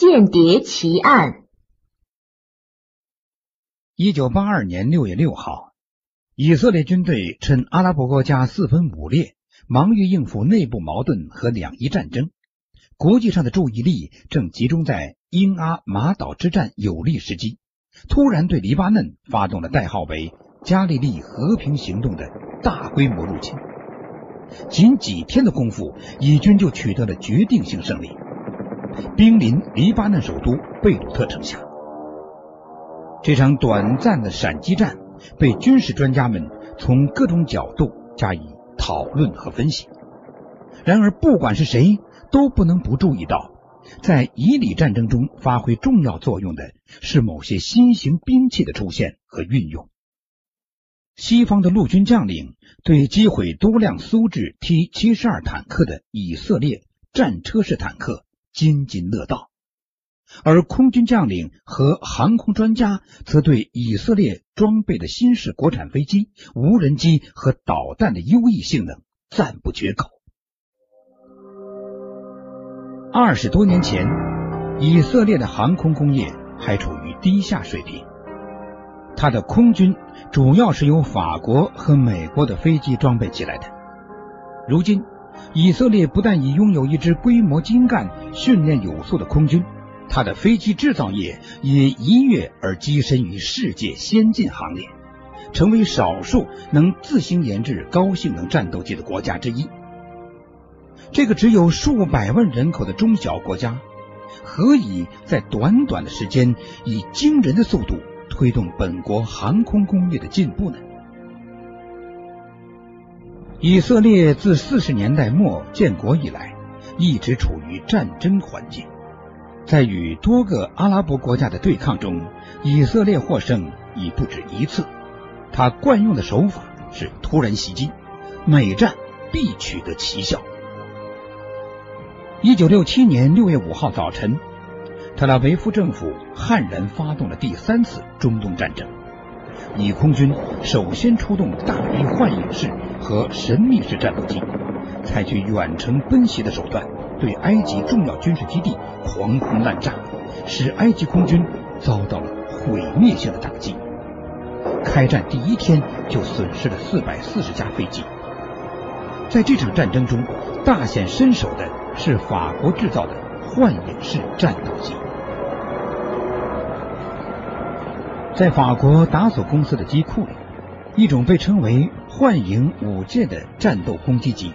间谍奇案。一九八二年六月六号，以色列军队趁阿拉伯国家四分五裂，忙于应付内部矛盾和两伊战争，国际上的注意力正集中在英阿马岛之战有利时机，突然对黎巴嫩发动了代号为“加利利和平行动”的大规模入侵。仅几天的功夫，以军就取得了决定性胜利，兵临黎巴嫩首都贝鲁特城下。这场短暂的闪击战被军事专家们从各种角度加以讨论和分析。然而，不管是谁，都不能不注意到，在以里战争中发挥重要作用的是某些新型兵器的出现和运用。西方的陆军将领对击毁多辆苏制 T 七十二坦克的以色列战车式坦克津津乐道，而空军将领和航空专家则对以色列装备的新式国产飞机、无人机和导弹的优异性能赞不绝口。二十多年前，以色列的航空工业还处于低下水平。它的空军主要是由法国和美国的飞机装备起来的。如今，以色列不但已拥有一支规模精干、训练有素的空军，它的飞机制造业也一跃而跻身于世界先进行列，成为少数能自行研制高性能战斗机的国家之一。这个只有数百万人口的中小国家，何以在短短的时间以惊人的速度？推动本国航空工业的进步呢？以色列自四十年代末建国以来，一直处于战争环境。在与多个阿拉伯国家的对抗中，以色列获胜已不止一次。他惯用的手法是突然袭击，每战必取得奇效。一九六七年六月五号早晨。特拉维夫政府悍然发动了第三次中东战争，以空军首先出动大批幻影式和神秘式战斗机，采取远程奔袭的手段，对埃及重要军事基地狂轰滥炸，使埃及空军遭到了毁灭性的打击。开战第一天就损失了四百四十架飞机。在这场战争中，大显身手的是法国制造的幻影式战斗机。在法国达索公司的机库里，一种被称为“幻影五舰”的战斗攻击机，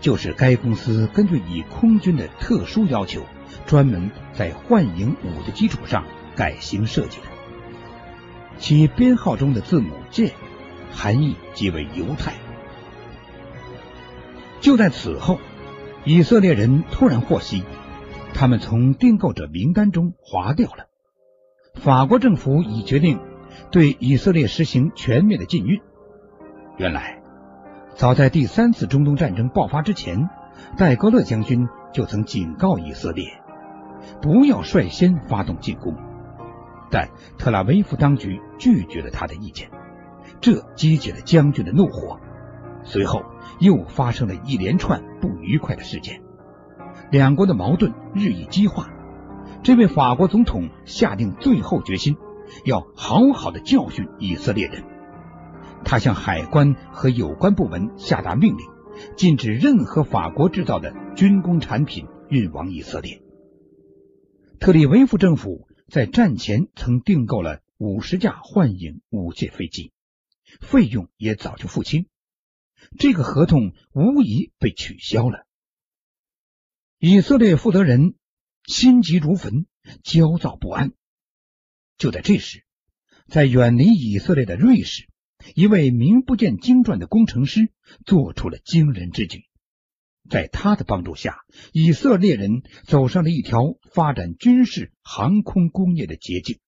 就是该公司根据以空军的特殊要求，专门在“幻影五”的基础上改型设计的。其编号中的字母 J，含义即为犹太。就在此后，以色列人突然获悉，他们从订购者名单中划掉了。法国政府已决定对以色列实行全面的禁运。原来，早在第三次中东战争爆发之前，戴高乐将军就曾警告以色列不要率先发动进攻，但特拉维夫当局拒绝了他的意见，这激起了将军的怒火。随后又发生了一连串不愉快的事件，两国的矛盾日益激化。这位法国总统下定最后决心，要好好的教训以色列人。他向海关和有关部门下达命令，禁止任何法国制造的军工产品运往以色列。特里维夫政府在战前曾订购了五十架幻影五界飞机，费用也早就付清，这个合同无疑被取消了。以色列负责人。心急如焚，焦躁不安。就在这时，在远离以色列的瑞士，一位名不见经传的工程师做出了惊人之举。在他的帮助下，以色列人走上了一条发展军事航空工业的捷径。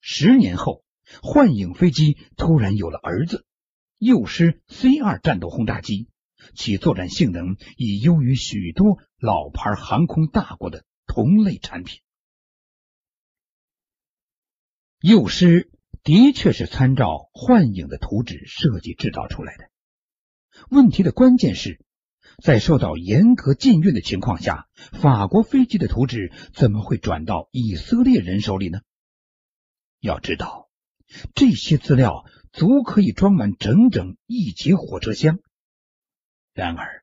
十年后，幻影飞机突然有了儿子——幼师 C 二战斗轰炸机。其作战性能已优于许多老牌航空大国的同类产品。幼师的确是参照幻影的图纸设计制造出来的。问题的关键是，在受到严格禁运的情况下，法国飞机的图纸怎么会转到以色列人手里呢？要知道，这些资料足可以装满整整一节火车厢。然而，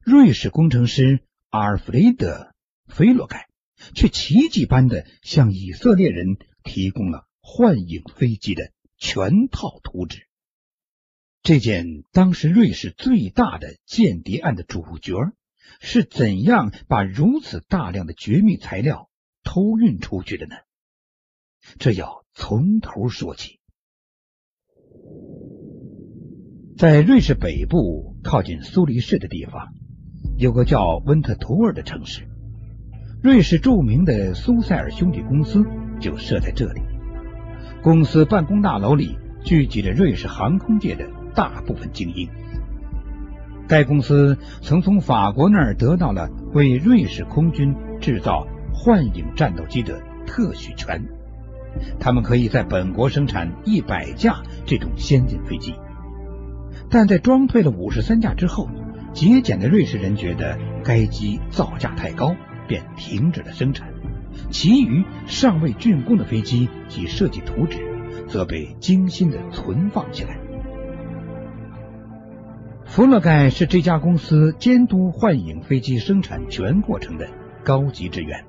瑞士工程师阿尔弗雷德·菲洛盖却奇迹般的向以色列人提供了幻影飞机的全套图纸。这件当时瑞士最大的间谍案的主角是怎样把如此大量的绝密材料偷运出去的呢？这要从头说起。在瑞士北部靠近苏黎世的地方，有个叫温特图尔的城市，瑞士著名的苏塞尔兄弟公司就设在这里。公司办公大楼里聚集着瑞士航空界的。大部分精英，该公司曾从法国那儿得到了为瑞士空军制造幻影战斗机的特许权，他们可以在本国生产一百架这种先进飞机。但在装配了五十三架之后，节俭的瑞士人觉得该机造价太高，便停止了生产。其余尚未竣工的飞机及设计图纸，则被精心的存放起来。弗勒盖是这家公司监督幻影飞机生产全过程的高级职员。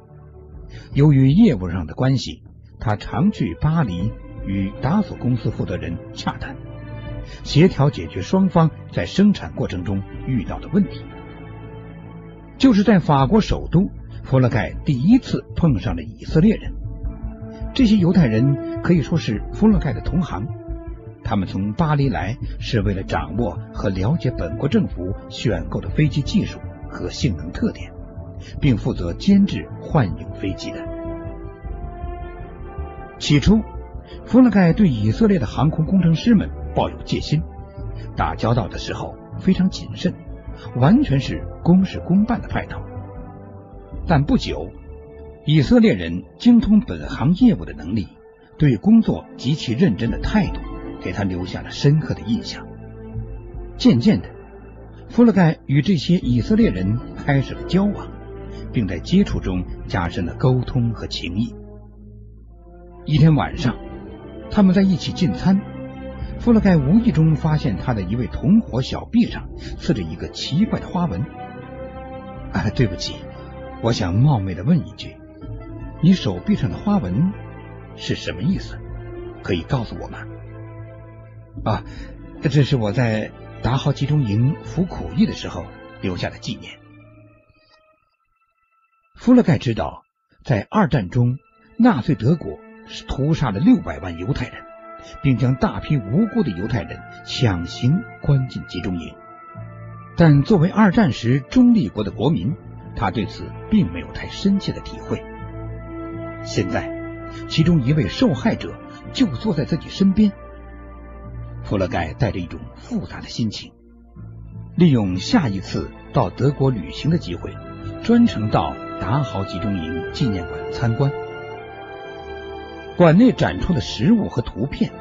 由于业务上的关系，他常去巴黎与达索公司负责人洽谈，协调解决双方在生产过程中遇到的问题。就是在法国首都，弗勒盖第一次碰上了以色列人。这些犹太人可以说是弗勒盖的同行。他们从巴黎来是为了掌握和了解本国政府选购的飞机技术和性能特点，并负责监制幻影飞机的。起初，弗勒盖对以色列的航空工程师们抱有戒心，打交道的时候非常谨慎，完全是公事公办的派头。但不久，以色列人精通本行业务的能力，对工作极其认真的态度。给他留下了深刻的印象。渐渐的，弗勒盖与这些以色列人开始了交往，并在接触中加深了沟通和情谊。一天晚上，他们在一起进餐，弗勒盖无意中发现他的一位同伙小臂上刺着一个奇怪的花纹。啊，对不起，我想冒昧的问一句，你手臂上的花纹是什么意思？可以告诉我吗？啊，这是我在达豪集中营服苦役的时候留下的纪念。弗勒盖知道，在二战中，纳粹德国是屠杀了六百万犹太人，并将大批无辜的犹太人强行关进集中营。但作为二战时中立国的国民，他对此并没有太深切的体会。现在，其中一位受害者就坐在自己身边。弗勒盖带着一种复杂的心情，利用下一次到德国旅行的机会，专程到达豪集中营纪念馆参观。馆内展出的实物和图片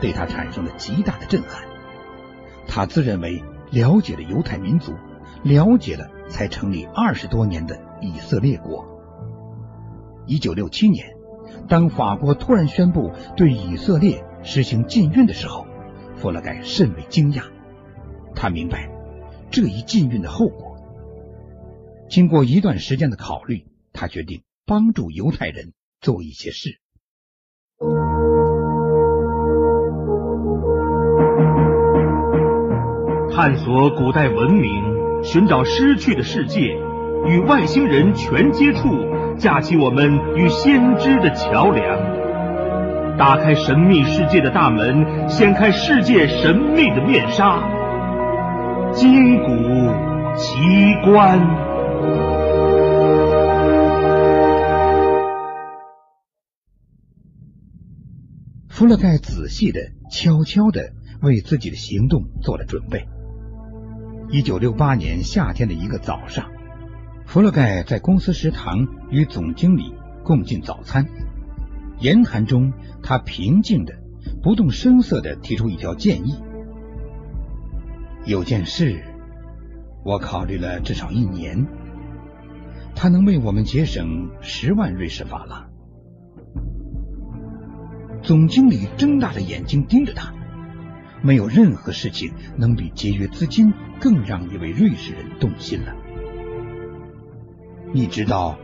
对他产生了极大的震撼。他自认为了解了犹太民族，了解了才成立二十多年的以色列国。一九六七年，当法国突然宣布对以色列实行禁运的时候。弗勒盖甚为惊讶，他明白这一禁运的后果。经过一段时间的考虑，他决定帮助犹太人做一些事，探索古代文明，寻找失去的世界，与外星人全接触，架起我们与先知的桥梁。打开神秘世界的大门，掀开世界神秘的面纱，金谷奇观。弗勒盖仔细的、悄悄的为自己的行动做了准备。一九六八年夏天的一个早上，弗洛盖在公司食堂与总经理共进早餐。言谈中，他平静的、不动声色的提出一条建议：有件事我考虑了至少一年，它能为我们节省十万瑞士法郎。总经理睁大了眼睛盯着他，没有任何事情能比节约资金更让一位瑞士人动心了。你知道，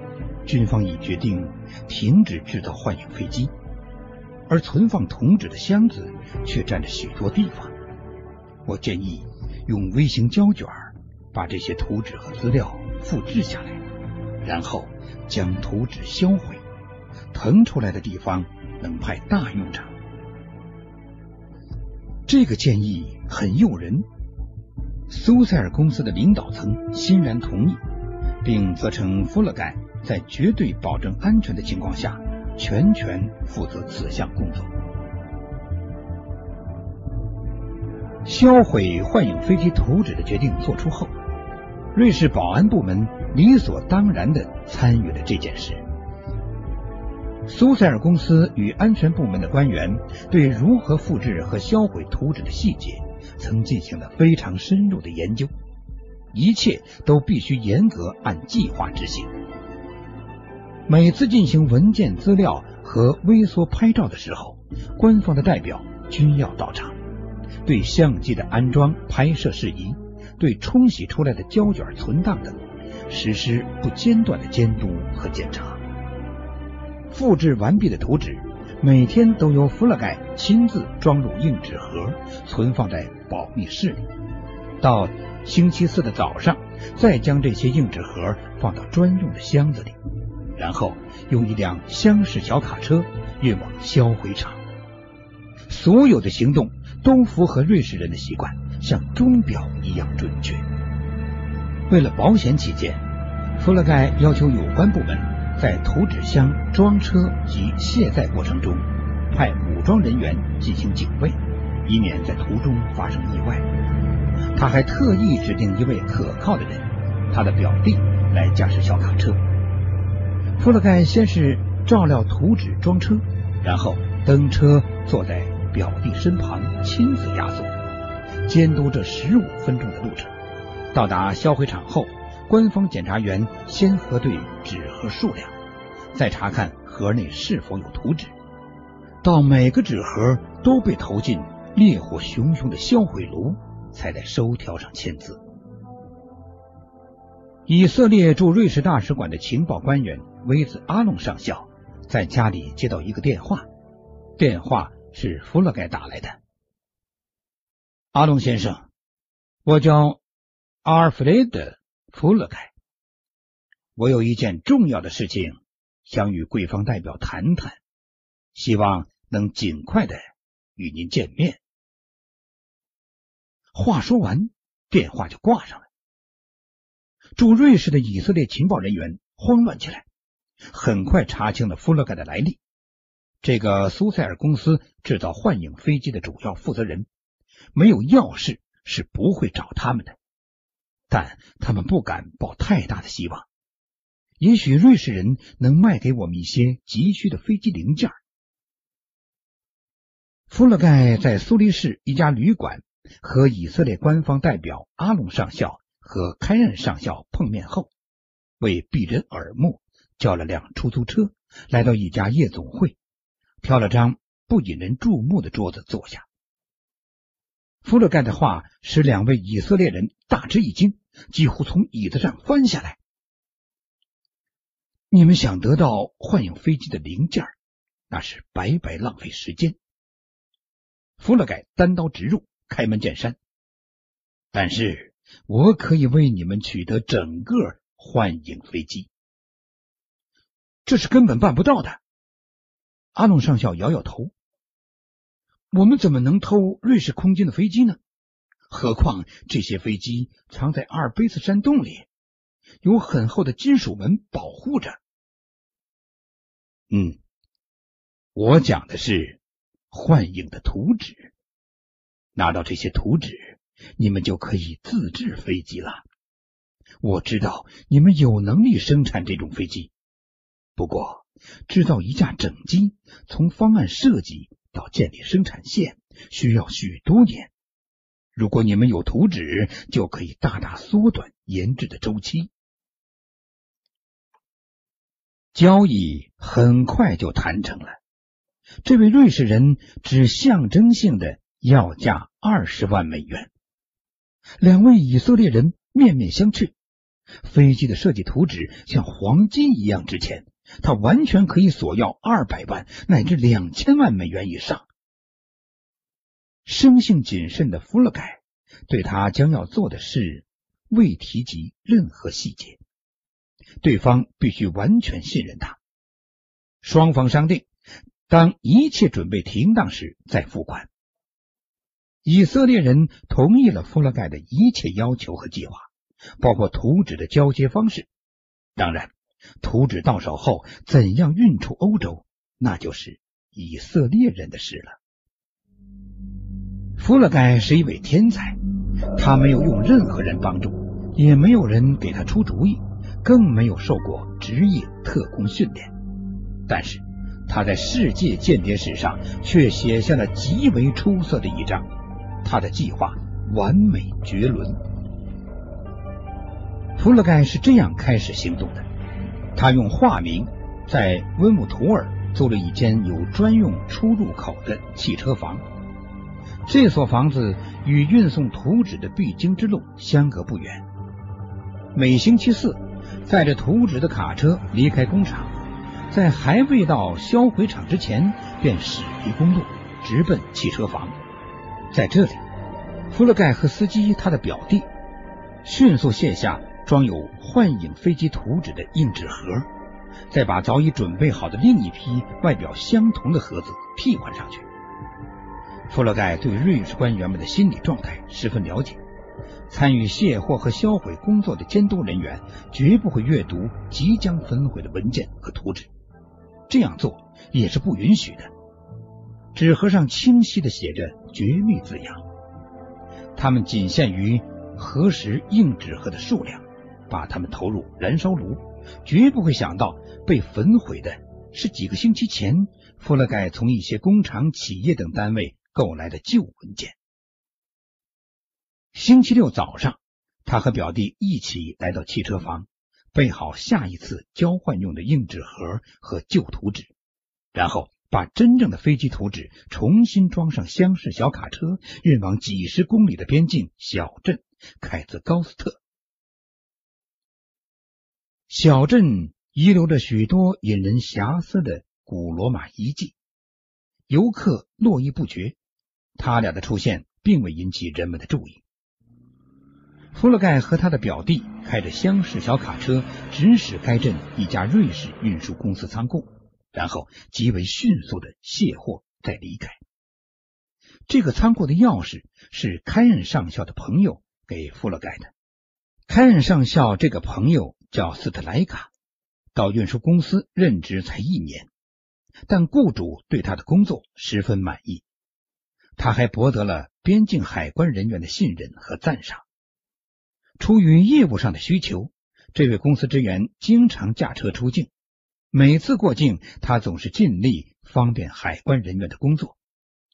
军方已决定停止制造幻影飞机，而存放图纸的箱子却占着许多地方。我建议用微型胶卷把这些图纸和资料复制下来，然后将图纸销毁，腾出来的地方。能派大用场，这个建议很诱人。苏塞尔公司的领导层欣然同意，并责成弗勒盖在绝对保证安全的情况下，全权负责此项工作。销毁幻影飞机图纸的决定做出后，瑞士保安部门理所当然的参与了这件事。苏塞尔公司与安全部门的官员对如何复制和销毁图纸的细节，曾进行了非常深入的研究。一切都必须严格按计划执行。每次进行文件资料和微缩拍照的时候，官方的代表均要到场，对相机的安装、拍摄事宜，对冲洗出来的胶卷存档等，实施不间断的监督和检查。复制完毕的图纸，每天都由弗勒盖亲自装入硬纸盒，存放在保密室里。到星期四的早上，再将这些硬纸盒放到专用的箱子里，然后用一辆厢式小卡车运往销毁场。所有的行动都符合瑞士人的习惯，像钟表一样准确。为了保险起见，弗勒盖要求有关部门。在图纸箱装车及卸载过程中，派武装人员进行警卫，以免在途中发生意外。他还特意指定一位可靠的人，他的表弟来驾驶小卡车。弗勒盖先是照料图纸装车，然后登车坐在表弟身旁，亲自押送，监督这十五分钟的路程。到达销毁场后。官方检查员先核对纸盒数量，再查看盒内是否有图纸。到每个纸盒都被投进烈火熊熊的销毁炉，才在收条上签字。以色列驻瑞士大使馆的情报官员威兹阿隆上校在家里接到一个电话，电话是弗勒盖打来的。阿隆先生，我叫阿尔弗雷德。弗勒盖，我有一件重要的事情想与贵方代表谈谈，希望能尽快的与您见面。话说完，电话就挂上了。驻瑞士的以色列情报人员慌乱起来，很快查清了弗勒盖的来历。这个苏塞尔公司制造幻影飞机的主要负责人，没有要事是不会找他们的。但他们不敢抱太大的希望。也许瑞士人能卖给我们一些急需的飞机零件。弗勒盖在苏黎世一家旅馆和以色列官方代表阿隆上校和开恩上校碰面后，为避人耳目，叫了辆出租车，来到一家夜总会，挑了张不引人注目的桌子坐下。弗勒盖的话使两位以色列人大吃一惊。几乎从椅子上翻下来。你们想得到幻影飞机的零件，那是白白浪费时间。弗勒盖单刀直入，开门见山。但是我可以为你们取得整个幻影飞机，这是根本办不到的。阿龙上校摇摇头。我们怎么能偷瑞士空军的飞机呢？何况这些飞机藏在阿尔卑斯山洞里，有很厚的金属门保护着。嗯，我讲的是幻影的图纸。拿到这些图纸，你们就可以自制飞机了。我知道你们有能力生产这种飞机，不过制造一架整机，从方案设计到建立生产线，需要许多年。如果你们有图纸，就可以大大缩短研制的周期。交易很快就谈成了，这位瑞士人只象征性的要价二十万美元。两位以色列人面面相觑，飞机的设计图纸像黄金一样值钱，他完全可以索要二百万乃至两千万美元以上。生性谨慎的弗勒盖对他将要做的事未提及任何细节。对方必须完全信任他。双方商定，当一切准备停当时再付款。以色列人同意了弗勒盖的一切要求和计划，包括图纸的交接方式。当然，图纸到手后怎样运出欧洲，那就是以色列人的事了。弗勒盖是一位天才，他没有用任何人帮助，也没有人给他出主意。更没有受过职业特工训练，但是他在世界间谍史上却写下了极为出色的一章。他的计划完美绝伦。弗勒盖是这样开始行动的：他用化名在温姆图尔租了一间有专用出入口的汽车房。这所房子与运送图纸的必经之路相隔不远。每星期四。载着图纸的卡车离开工厂，在还未到销毁厂之前，便驶离公路，直奔汽车房。在这里，弗勒盖和司机他的表弟迅速卸下装有幻影飞机图纸的硬纸盒，再把早已准备好的另一批外表相同的盒子替换上去。弗勒盖对瑞士官员们的心理状态十分了解。参与卸货和销毁工作的监督人员绝不会阅读即将焚毁的文件和图纸，这样做也是不允许的。纸盒上清晰的写着“绝密”字样，他们仅限于核实硬纸盒的数量，把它们投入燃烧炉，绝不会想到被焚毁的是几个星期前弗勒盖从一些工厂、企业等单位购来的旧文件。星期六早上，他和表弟一起来到汽车房，备好下一次交换用的硬纸盒和旧图纸，然后把真正的飞机图纸重新装上厢式小卡车，运往几十公里的边境小镇凯兹高斯特。小镇遗留着许多引人遐思的古罗马遗迹，游客络绎不绝。他俩的出现并未引起人们的注意。弗勒盖和他的表弟开着厢式小卡车，直驶该镇一家瑞士运输公司仓库，然后极为迅速的卸货再离开。这个仓库的钥匙是开恩上校的朋友给弗勒盖的。开恩上校这个朋友叫斯特莱卡，到运输公司任职才一年，但雇主对他的工作十分满意，他还博得了边境海关人员的信任和赞赏。出于业务上的需求，这位公司职员经常驾车出境。每次过境，他总是尽力方便海关人员的工作，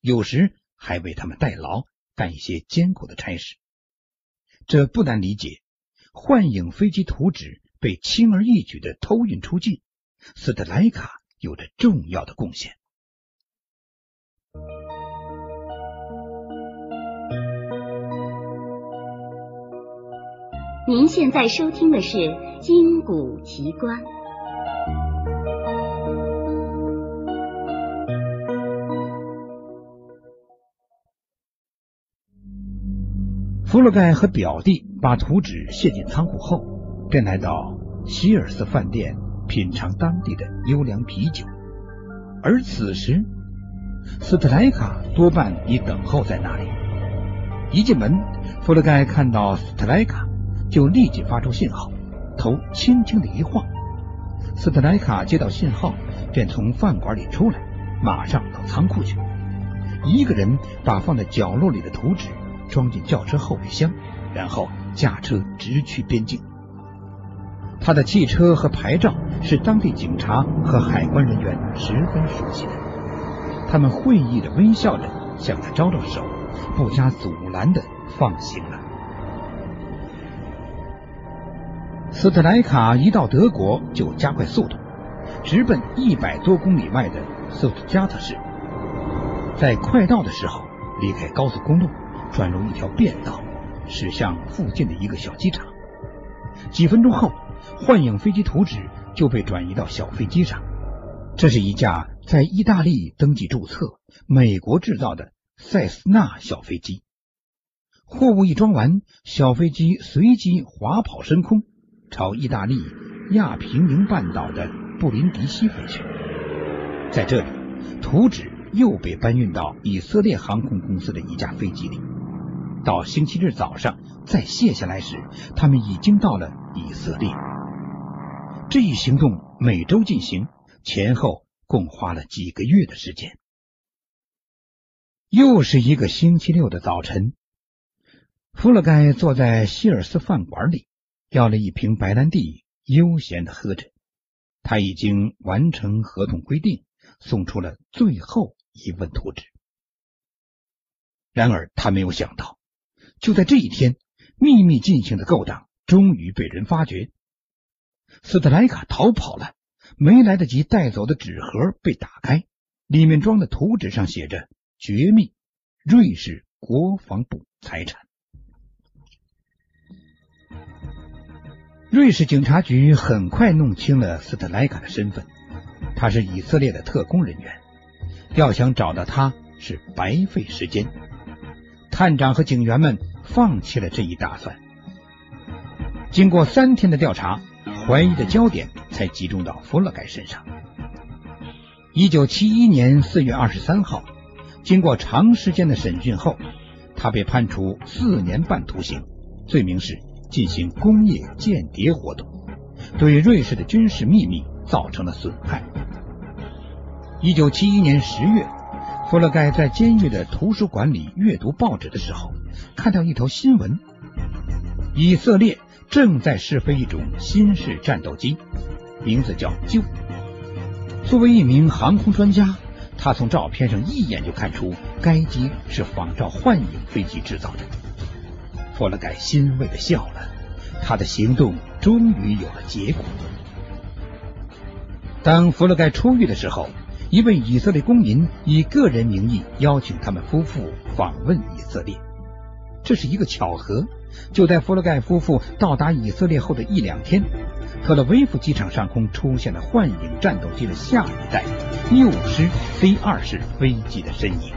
有时还为他们代劳，干一些艰苦的差事。这不难理解。幻影飞机图纸被轻而易举的偷运出境，斯特莱卡有着重要的贡献。您现在收听的是《金谷奇观》。弗洛盖和表弟把图纸卸进仓库后，便来到希尔斯饭店品尝当地的优良啤酒。而此时，斯特莱卡多半已等候在那里。一进门，弗洛盖看到斯特莱卡。就立即发出信号，头轻轻的一晃。斯特莱卡接到信号，便从饭馆里出来，马上到仓库去。一个人把放在角落里的图纸装进轿车后备箱，然后驾车直去边境。他的汽车和牌照是当地警察和海关人员十分熟悉的，他们会意的微笑着向他招招手，不加阻拦的放行了。斯特莱卡一到德国就加快速度，直奔一百多公里外的苏特加特市。在快到的时候，离开高速公路，转入一条便道，驶向附近的一个小机场。几分钟后，幻影飞机图纸就被转移到小飞机上。这是一架在意大利登记注册、美国制造的塞斯纳小飞机。货物一装完，小飞机随即滑跑升空。朝意大利亚平宁半岛的布林迪西飞去，在这里，图纸又被搬运到以色列航空公司的一架飞机里。到星期日早上再卸下来时，他们已经到了以色列。这一行动每周进行，前后共花了几个月的时间。又是一个星期六的早晨，弗勒盖坐在希尔斯饭馆里。要了一瓶白兰地，悠闲的喝着。他已经完成合同规定，送出了最后一份图纸。然而，他没有想到，就在这一天，秘密进行的勾当终于被人发觉。斯特莱卡逃跑了，没来得及带走的纸盒被打开，里面装的图纸上写着“绝密，瑞士国防部财产”。瑞士警察局很快弄清了斯特莱卡的身份，他是以色列的特工人员，要想找到他是白费时间。探长和警员们放弃了这一打算。经过三天的调查，怀疑的焦点才集中到弗勒盖身上。一九七一年四月二十三号，经过长时间的审讯后，他被判处四年半徒刑，罪名是。进行工业间谍活动，对瑞士的军事秘密造成了损害。一九七一年十月，弗勒盖在监狱的图书馆里阅读报纸的时候，看到一条新闻：以色列正在试飞一种新式战斗机，名字叫“旧”。作为一名航空专家，他从照片上一眼就看出该机是仿照幻影飞机制造的。弗勒盖欣慰的笑了，他的行动终于有了结果。当弗勒盖出狱的时候，一位以色列公民以个人名义邀请他们夫妇访问以色列。这是一个巧合，就在弗勒盖夫妇到达以色列后的一两天，特勒维夫机场上空出现了幻影战斗机的下一代缪师 C 二式飞机的身影。